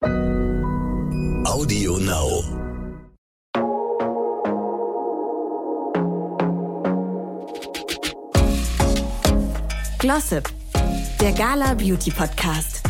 Audio Now. Glossip, der Gala Beauty Podcast.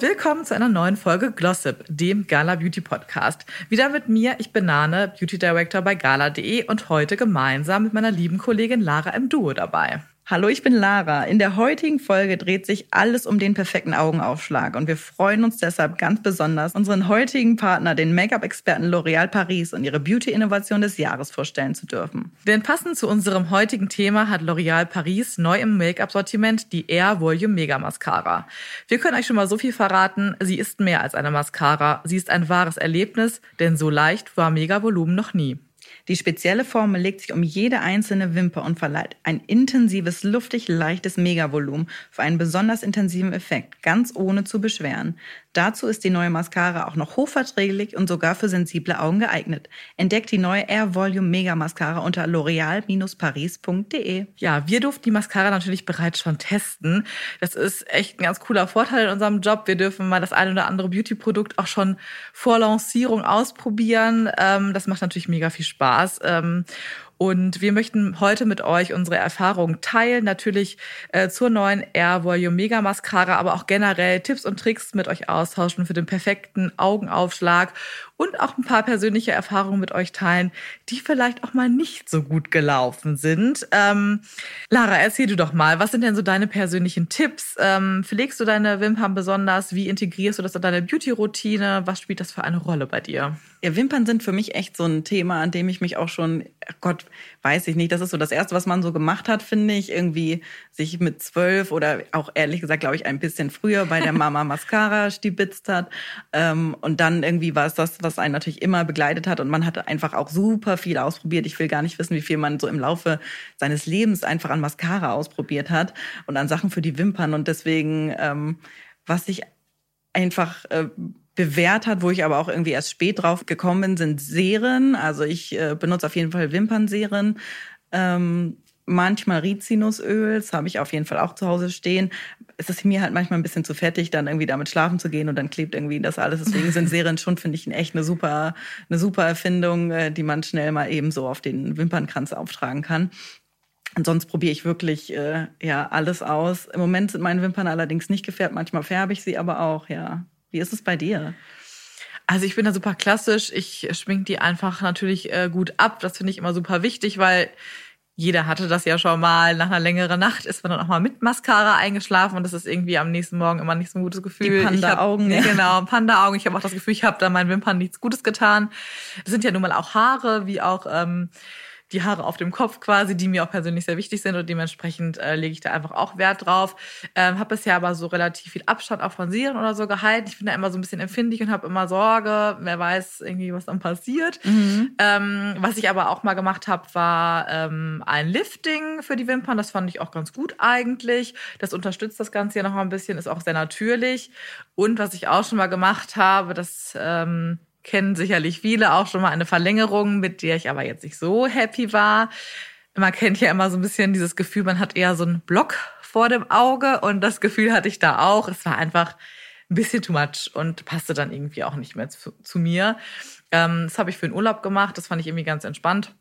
Willkommen zu einer neuen Folge Glossip, dem Gala Beauty Podcast. Wieder mit mir, ich bin Nane, Beauty Director bei gala.de und heute gemeinsam mit meiner lieben Kollegin Lara im Duo dabei. Hallo, ich bin Lara. In der heutigen Folge dreht sich alles um den perfekten Augenaufschlag und wir freuen uns deshalb ganz besonders, unseren heutigen Partner, den Make-up-Experten L'Oréal Paris und ihre Beauty-Innovation des Jahres vorstellen zu dürfen. Denn passend zu unserem heutigen Thema hat L'Oréal Paris neu im Make-up-Sortiment die Air Volume Mega Mascara. Wir können euch schon mal so viel verraten, sie ist mehr als eine Mascara. Sie ist ein wahres Erlebnis, denn so leicht war Mega Volumen noch nie. Die spezielle Formel legt sich um jede einzelne Wimper und verleiht ein intensives, luftig leichtes Megavolumen für einen besonders intensiven Effekt, ganz ohne zu beschweren. Dazu ist die neue Mascara auch noch hochverträglich und sogar für sensible Augen geeignet. Entdeckt die neue Air Volume Mega Mascara unter l'oreal-paris.de. Ja, wir durften die Mascara natürlich bereits schon testen. Das ist echt ein ganz cooler Vorteil in unserem Job. Wir dürfen mal das eine oder andere Beauty-Produkt auch schon vor Lancierung ausprobieren. Ähm, das macht natürlich mega viel Spaß. Ähm, und wir möchten heute mit euch unsere Erfahrungen teilen, natürlich äh, zur neuen Air Volume Mega Mascara, aber auch generell Tipps und Tricks mit euch austauschen für den perfekten Augenaufschlag und auch ein paar persönliche Erfahrungen mit euch teilen, die vielleicht auch mal nicht so gut gelaufen sind. Ähm, Lara, erzähl du doch mal, was sind denn so deine persönlichen Tipps? Ähm, pflegst du deine Wimpern besonders? Wie integrierst du das in deine Beauty-Routine? Was spielt das für eine Rolle bei dir? Ja, Wimpern sind für mich echt so ein Thema, an dem ich mich auch schon, Gott, weiß ich nicht, das ist so das Erste, was man so gemacht hat, finde ich, irgendwie sich mit zwölf oder auch ehrlich gesagt, glaube ich, ein bisschen früher bei der Mama Mascara stibitzt hat. Ähm, und dann irgendwie war es das, was einen natürlich immer begleitet hat und man hatte einfach auch super viel ausprobiert. Ich will gar nicht wissen, wie viel man so im Laufe seines Lebens einfach an Mascara ausprobiert hat und an Sachen für die Wimpern und deswegen, ähm, was ich einfach äh, bewährt hat, wo ich aber auch irgendwie erst spät drauf gekommen bin, sind Serien. Also ich äh, benutze auf jeden Fall Wimpernserien. Ähm, manchmal Rizinusöl, das habe ich auf jeden Fall auch zu Hause stehen. Es ist mir halt manchmal ein bisschen zu fettig, dann irgendwie damit schlafen zu gehen und dann klebt irgendwie das alles. Deswegen sind Serien schon, finde ich, echt eine super, eine super Erfindung, äh, die man schnell mal eben so auf den Wimpernkranz auftragen kann. Und sonst probiere ich wirklich äh, ja alles aus. Im Moment sind meine Wimpern allerdings nicht gefärbt. Manchmal färbe ich sie aber auch, ja. Wie ist es bei dir? Also ich bin da super klassisch. Ich schmink die einfach natürlich äh, gut ab. Das finde ich immer super wichtig, weil jeder hatte das ja schon mal. Nach einer längeren Nacht ist man dann auch mal mit Mascara eingeschlafen und das ist irgendwie am nächsten Morgen immer nicht so ein gutes Gefühl. Die Panda-Augen. Ja. Genau, Panda-Augen. Ich habe auch das Gefühl, ich habe da meinen Wimpern nichts Gutes getan. Das sind ja nun mal auch Haare, wie auch ähm, die Haare auf dem Kopf quasi, die mir auch persönlich sehr wichtig sind und dementsprechend äh, lege ich da einfach auch Wert drauf. Ähm, habe bisher aber so relativ viel Abstand auch von Serien oder so gehalten. Ich bin da immer so ein bisschen empfindlich und habe immer Sorge, wer weiß irgendwie, was dann passiert. Mhm. Ähm, was ich aber auch mal gemacht habe, war ähm, ein Lifting für die Wimpern. Das fand ich auch ganz gut eigentlich. Das unterstützt das Ganze ja noch mal ein bisschen, ist auch sehr natürlich. Und was ich auch schon mal gemacht habe, das ähm, kennen sicherlich viele auch schon mal eine Verlängerung, mit der ich aber jetzt nicht so happy war. Man kennt ja immer so ein bisschen dieses Gefühl, man hat eher so einen Block vor dem Auge und das Gefühl hatte ich da auch. Es war einfach ein bisschen too much und passte dann irgendwie auch nicht mehr zu, zu mir. Ähm, das habe ich für den Urlaub gemacht, das fand ich irgendwie ganz entspannt.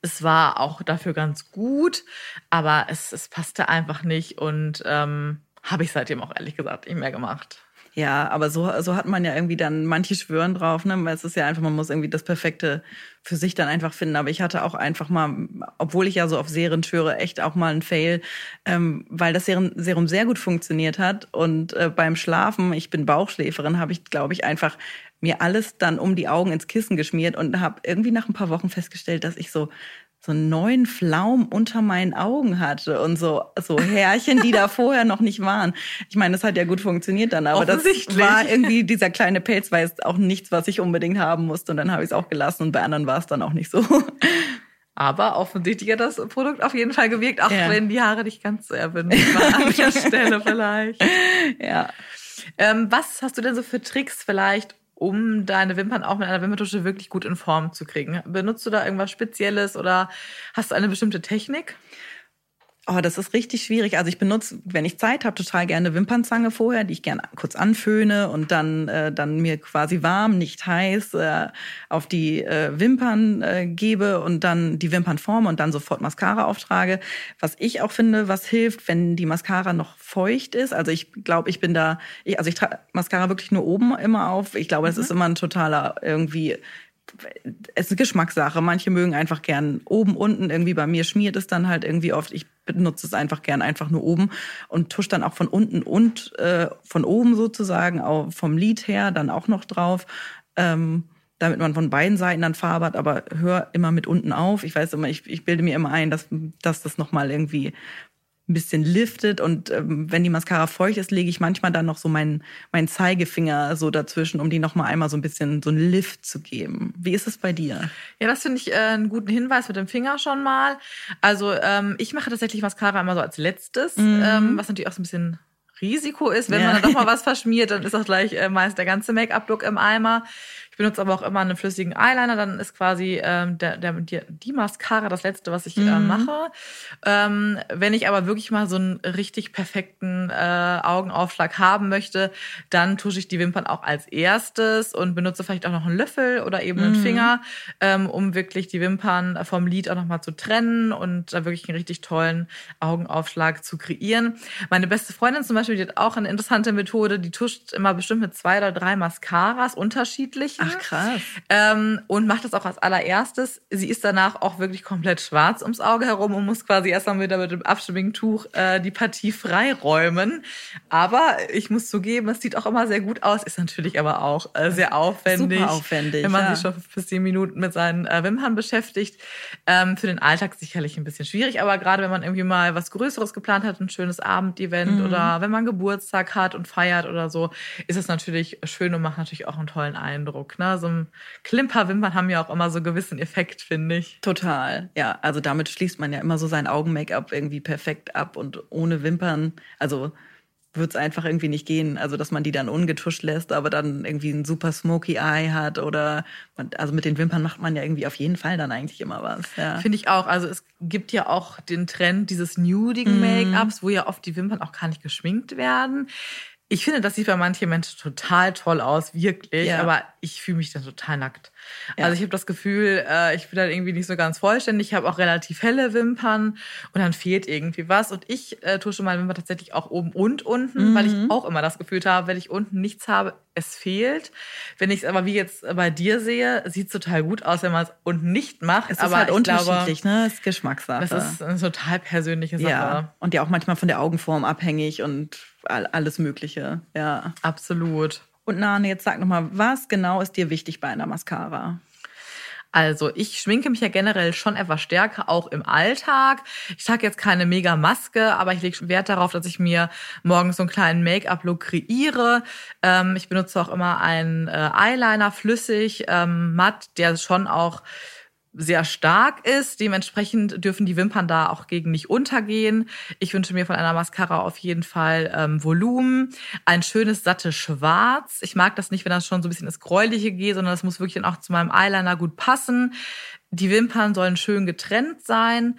Es war auch dafür ganz gut, aber es, es passte einfach nicht und ähm, habe ich seitdem auch ehrlich gesagt nicht mehr gemacht. Ja, aber so, so hat man ja irgendwie dann, manche schwören drauf, ne? Weil es ist ja einfach, man muss irgendwie das Perfekte für sich dann einfach finden. Aber ich hatte auch einfach mal, obwohl ich ja so auf Serien schwöre, echt auch mal einen Fail, ähm, weil das Serum, Serum sehr gut funktioniert hat. Und äh, beim Schlafen, ich bin Bauchschläferin, habe ich, glaube ich, einfach mir alles dann um die Augen ins Kissen geschmiert und habe irgendwie nach ein paar Wochen festgestellt, dass ich so so einen neuen Flaum unter meinen Augen hatte und so, so Härchen, die da vorher noch nicht waren. Ich meine, das hat ja gut funktioniert dann, aber das war irgendwie, dieser kleine Pelz war jetzt auch nichts, was ich unbedingt haben musste und dann habe ich es auch gelassen und bei anderen war es dann auch nicht so. Aber offensichtlich hat das Produkt auf jeden Fall gewirkt, auch ja. wenn die Haare nicht ganz so erwünscht waren an der Stelle vielleicht. Ja. Ähm, was hast du denn so für Tricks vielleicht, um deine Wimpern auch mit einer Wimperntusche wirklich gut in Form zu kriegen? Benutzt du da irgendwas Spezielles oder hast du eine bestimmte Technik? Oh, das ist richtig schwierig. Also ich benutze, wenn ich Zeit habe, total gerne Wimpernzange vorher, die ich gerne kurz anföhne und dann, äh, dann mir quasi warm, nicht heiß, äh, auf die äh, Wimpern äh, gebe und dann die Wimpern forme und dann sofort Mascara auftrage. Was ich auch finde, was hilft, wenn die Mascara noch feucht ist. Also ich glaube, ich bin da, ich, also ich trage Mascara wirklich nur oben immer auf. Ich glaube, das mhm. ist immer ein totaler irgendwie es ist eine Geschmackssache. Manche mögen einfach gern oben, unten. Irgendwie bei mir schmiert es dann halt irgendwie oft. Ich benutze es einfach gern einfach nur oben und tusche dann auch von unten und äh, von oben sozusagen, auch vom Lid her dann auch noch drauf. Ähm, damit man von beiden Seiten dann Farbe hat, aber hör immer mit unten auf. Ich weiß immer, ich, ich bilde mir immer ein, dass, dass das nochmal irgendwie ein bisschen liftet und ähm, wenn die Mascara feucht ist, lege ich manchmal dann noch so meinen meinen Zeigefinger so dazwischen, um die noch mal einmal so ein bisschen so einen Lift zu geben. Wie ist es bei dir? Ja, das finde ich äh, einen guten Hinweis mit dem Finger schon mal. Also ähm, ich mache tatsächlich Mascara immer so als letztes, mhm. ähm, was natürlich auch so ein bisschen Risiko ist, wenn ja. man dann doch mal was verschmiert, dann ist auch gleich äh, meist der ganze Make-up-Look im Eimer benutze aber auch immer einen flüssigen Eyeliner. Dann ist quasi ähm, der, der, die, die Mascara das letzte, was ich äh, mhm. äh, mache. Ähm, wenn ich aber wirklich mal so einen richtig perfekten äh, Augenaufschlag haben möchte, dann tusche ich die Wimpern auch als erstes und benutze vielleicht auch noch einen Löffel oder eben einen mhm. Finger, ähm, um wirklich die Wimpern vom Lid auch nochmal zu trennen und da wirklich einen richtig tollen Augenaufschlag zu kreieren. Meine beste Freundin zum Beispiel, die hat auch eine interessante Methode, die tuscht immer bestimmt mit zwei oder drei Mascaras unterschiedlich. Ach krass. Ähm, und macht das auch als allererstes. Sie ist danach auch wirklich komplett schwarz ums Auge herum und muss quasi erstmal wieder mit dem abstimmigen Tuch äh, die Partie freiräumen. Aber ich muss zugeben, es sieht auch immer sehr gut aus, ist natürlich aber auch äh, sehr aufwendig. Super aufwendig. Wenn man ja. sich schon bis zehn Minuten mit seinen äh, Wimpern beschäftigt. Ähm, für den Alltag sicherlich ein bisschen schwierig, aber gerade wenn man irgendwie mal was Größeres geplant hat, ein schönes Abendevent mhm. oder wenn man Geburtstag hat und feiert oder so, ist es natürlich schön und macht natürlich auch einen tollen Eindruck. Ne? So ein Klimperwimpern haben ja auch immer so einen gewissen Effekt, finde ich. Total, ja. Also damit schließt man ja immer so sein Augen-Make-up irgendwie perfekt ab und ohne Wimpern, also wird es einfach irgendwie nicht gehen. Also, dass man die dann ungetuscht lässt, aber dann irgendwie ein super smoky Eye hat oder, also mit den Wimpern macht man ja irgendwie auf jeden Fall dann eigentlich immer was. Ja. Finde ich auch. Also, es gibt ja auch den Trend dieses nudigen mhm. Make-ups, wo ja oft die Wimpern auch gar nicht geschminkt werden ich finde, das sieht bei manchen Menschen total toll aus, wirklich, ja. aber ich fühle mich dann total nackt. Ja. Also ich habe das Gefühl, äh, ich bin dann irgendwie nicht so ganz vollständig. Ich habe auch relativ helle Wimpern und dann fehlt irgendwie was. Und ich äh, tusche meine Wimpern tatsächlich auch oben und unten, mhm. weil ich mhm. auch immer das Gefühl habe, wenn ich unten nichts habe, es fehlt. Wenn ich es aber wie jetzt bei dir sehe, sieht es total gut aus, wenn man es unten nicht macht. Es aber ist halt unterschiedlich, glaube, ne? Das ist Geschmackssache. Das ist eine total persönliche Sache. Ja. Und ja auch manchmal von der Augenform abhängig und alles Mögliche. Ja. Absolut. Und Nane, jetzt sag nochmal, was genau ist dir wichtig bei einer Mascara? Also ich schminke mich ja generell schon etwas stärker, auch im Alltag. Ich trage jetzt keine mega Maske, aber ich lege Wert darauf, dass ich mir morgens so einen kleinen Make-up-Look kreiere. Ähm, ich benutze auch immer einen äh, Eyeliner flüssig, ähm, matt, der schon auch sehr stark ist. Dementsprechend dürfen die Wimpern da auch gegen nicht untergehen. Ich wünsche mir von einer Mascara auf jeden Fall ähm, Volumen, ein schönes sattes Schwarz. Ich mag das nicht, wenn das schon so ein bisschen ins Gräuliche geht, sondern das muss wirklich dann auch zu meinem Eyeliner gut passen. Die Wimpern sollen schön getrennt sein.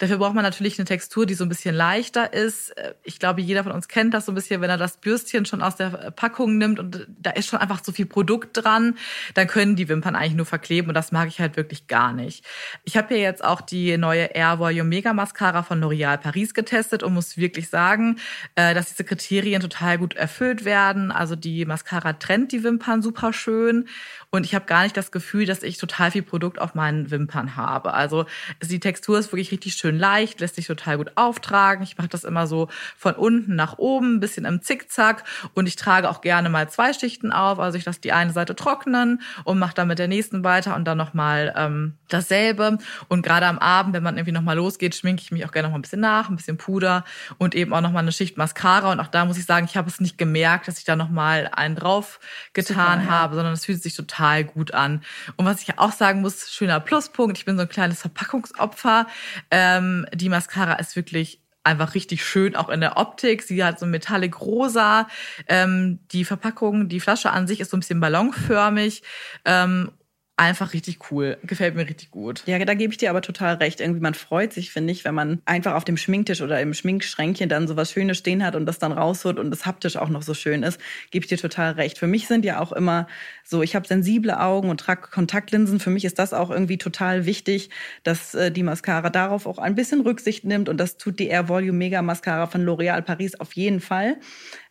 Dafür braucht man natürlich eine Textur, die so ein bisschen leichter ist. Ich glaube, jeder von uns kennt das so ein bisschen, wenn er das Bürstchen schon aus der Packung nimmt und da ist schon einfach zu viel Produkt dran, dann können die Wimpern eigentlich nur verkleben und das mag ich halt wirklich gar nicht. Ich habe ja jetzt auch die neue Air Volume Mega Mascara von L'Oréal Paris getestet und muss wirklich sagen, äh, dass diese Kriterien total gut erfüllt werden. Also die Mascara trennt die Wimpern super schön und ich habe gar nicht das Gefühl, dass ich total viel Produkt auf meinen Wimpern habe. Also die Textur ist wirklich richtig schön leicht, lässt sich total gut auftragen. Ich mache das immer so von unten nach oben, ein bisschen im Zickzack. Und ich trage auch gerne mal zwei Schichten auf. Also ich lasse die eine Seite trocknen und mache dann mit der nächsten weiter und dann nochmal ähm, dasselbe. Und gerade am Abend, wenn man irgendwie nochmal losgeht, schminke ich mich auch gerne noch mal ein bisschen nach, ein bisschen Puder und eben auch nochmal eine Schicht Mascara. Und auch da muss ich sagen, ich habe es nicht gemerkt, dass ich da nochmal einen drauf getan Super, ja. habe, sondern es fühlt sich total total gut an. Und was ich auch sagen muss, schöner Pluspunkt, ich bin so ein kleines Verpackungsopfer. Ähm, die Mascara ist wirklich einfach richtig schön, auch in der Optik. Sie hat so Metallic Rosa. Ähm, die Verpackung, die Flasche an sich ist so ein bisschen ballonförmig. Ähm, einfach richtig cool. Gefällt mir richtig gut. Ja, da gebe ich dir aber total recht. Irgendwie, man freut sich, finde ich, wenn man einfach auf dem Schminktisch oder im Schminkschränkchen dann so was Schönes stehen hat und das dann rausholt und das haptisch auch noch so schön ist, gebe ich dir total recht. Für mich sind ja auch immer so, ich habe sensible Augen und trage Kontaktlinsen. Für mich ist das auch irgendwie total wichtig, dass äh, die Mascara darauf auch ein bisschen Rücksicht nimmt und das tut die Air Volume Mega Mascara von L'Oréal Paris auf jeden Fall.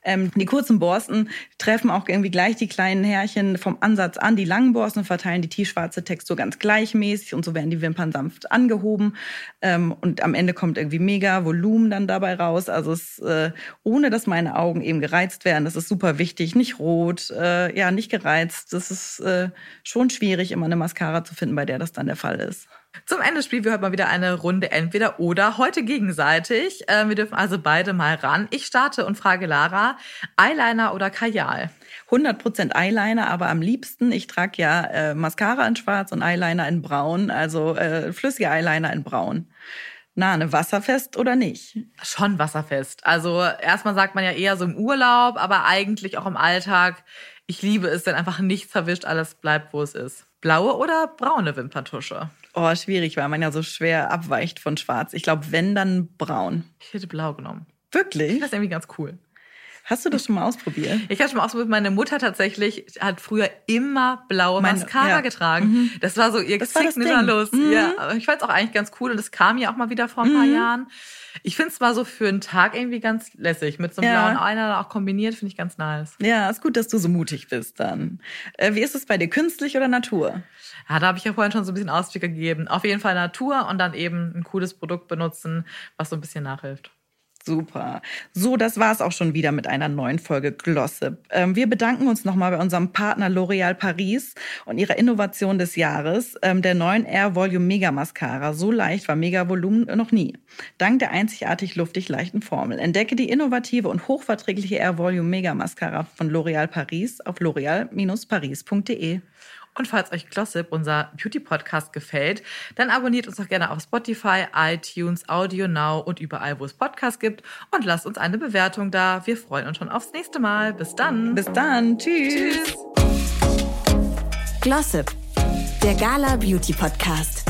Ähm, die kurzen Borsten treffen auch irgendwie gleich die kleinen Härchen vom Ansatz an. Die langen Borsten verteilen die tiefschwarze Textur ganz gleichmäßig und so werden die Wimpern sanft angehoben. Ähm, und am Ende kommt irgendwie mega Volumen dann dabei raus. Also es, äh, ohne dass meine Augen eben gereizt werden. Das ist super wichtig. Nicht rot, äh, ja, nicht gereizt. Das ist äh, schon schwierig, immer eine Mascara zu finden, bei der das dann der Fall ist. Zum Ende spielen wir heute mal wieder eine Runde entweder oder, heute gegenseitig. Äh, wir dürfen also beide mal ran. Ich starte und frage Lara, Eyeliner oder Kajal? 100% Eyeliner, aber am liebsten, ich trage ja äh, Mascara in schwarz und Eyeliner in braun, also äh, flüssige Eyeliner in braun. Na, eine wasserfest oder nicht? Schon wasserfest. Also erstmal sagt man ja eher so im Urlaub, aber eigentlich auch im Alltag. Ich liebe es, wenn einfach nichts verwischt, alles bleibt, wo es ist. Blaue oder braune Wimperntusche? Oh, schwierig, weil man ja so schwer abweicht von schwarz. Ich glaube, wenn, dann braun. Ich hätte blau genommen. Wirklich? Das ist irgendwie ganz cool. Hast du das schon mal ausprobiert? Ich habe schon mal ausprobiert. Meine Mutter tatsächlich hat früher immer blaue Meine, Mascara ja. getragen. Mhm. Das war so ihr Signature-Los. Mhm. Ja, ich fand es auch eigentlich ganz cool und das kam ja auch mal wieder vor ein paar mhm. Jahren. Ich finde es mal so für einen Tag irgendwie ganz lässig. Mit so einem ja. blauen Eyeliner auch kombiniert, finde ich ganz nice. Ja, ist gut, dass du so mutig bist dann. Äh, wie ist es bei dir, künstlich oder Natur? Ja, da habe ich ja vorhin schon so ein bisschen Ausblick gegeben. Auf jeden Fall Natur und dann eben ein cooles Produkt benutzen, was so ein bisschen nachhilft. Super. So, das war es auch schon wieder mit einer neuen Folge Glossip. Ähm, wir bedanken uns nochmal bei unserem Partner L'Oréal Paris und ihrer Innovation des Jahres, ähm, der neuen Air Volume Mega Mascara. So leicht war Mega Volumen noch nie. Dank der einzigartig luftig leichten Formel. Entdecke die innovative und hochverträgliche Air Volume Mega Mascara von L'Oréal Paris auf l'oreal-paris.de. Und falls euch Glossip, unser Beauty-Podcast, gefällt, dann abonniert uns doch gerne auf Spotify, iTunes, Audio Now und überall, wo es Podcasts gibt. Und lasst uns eine Bewertung da. Wir freuen uns schon aufs nächste Mal. Bis dann. Bis dann. Tschüss. Tschüss. Glossip, der Gala Beauty Podcast.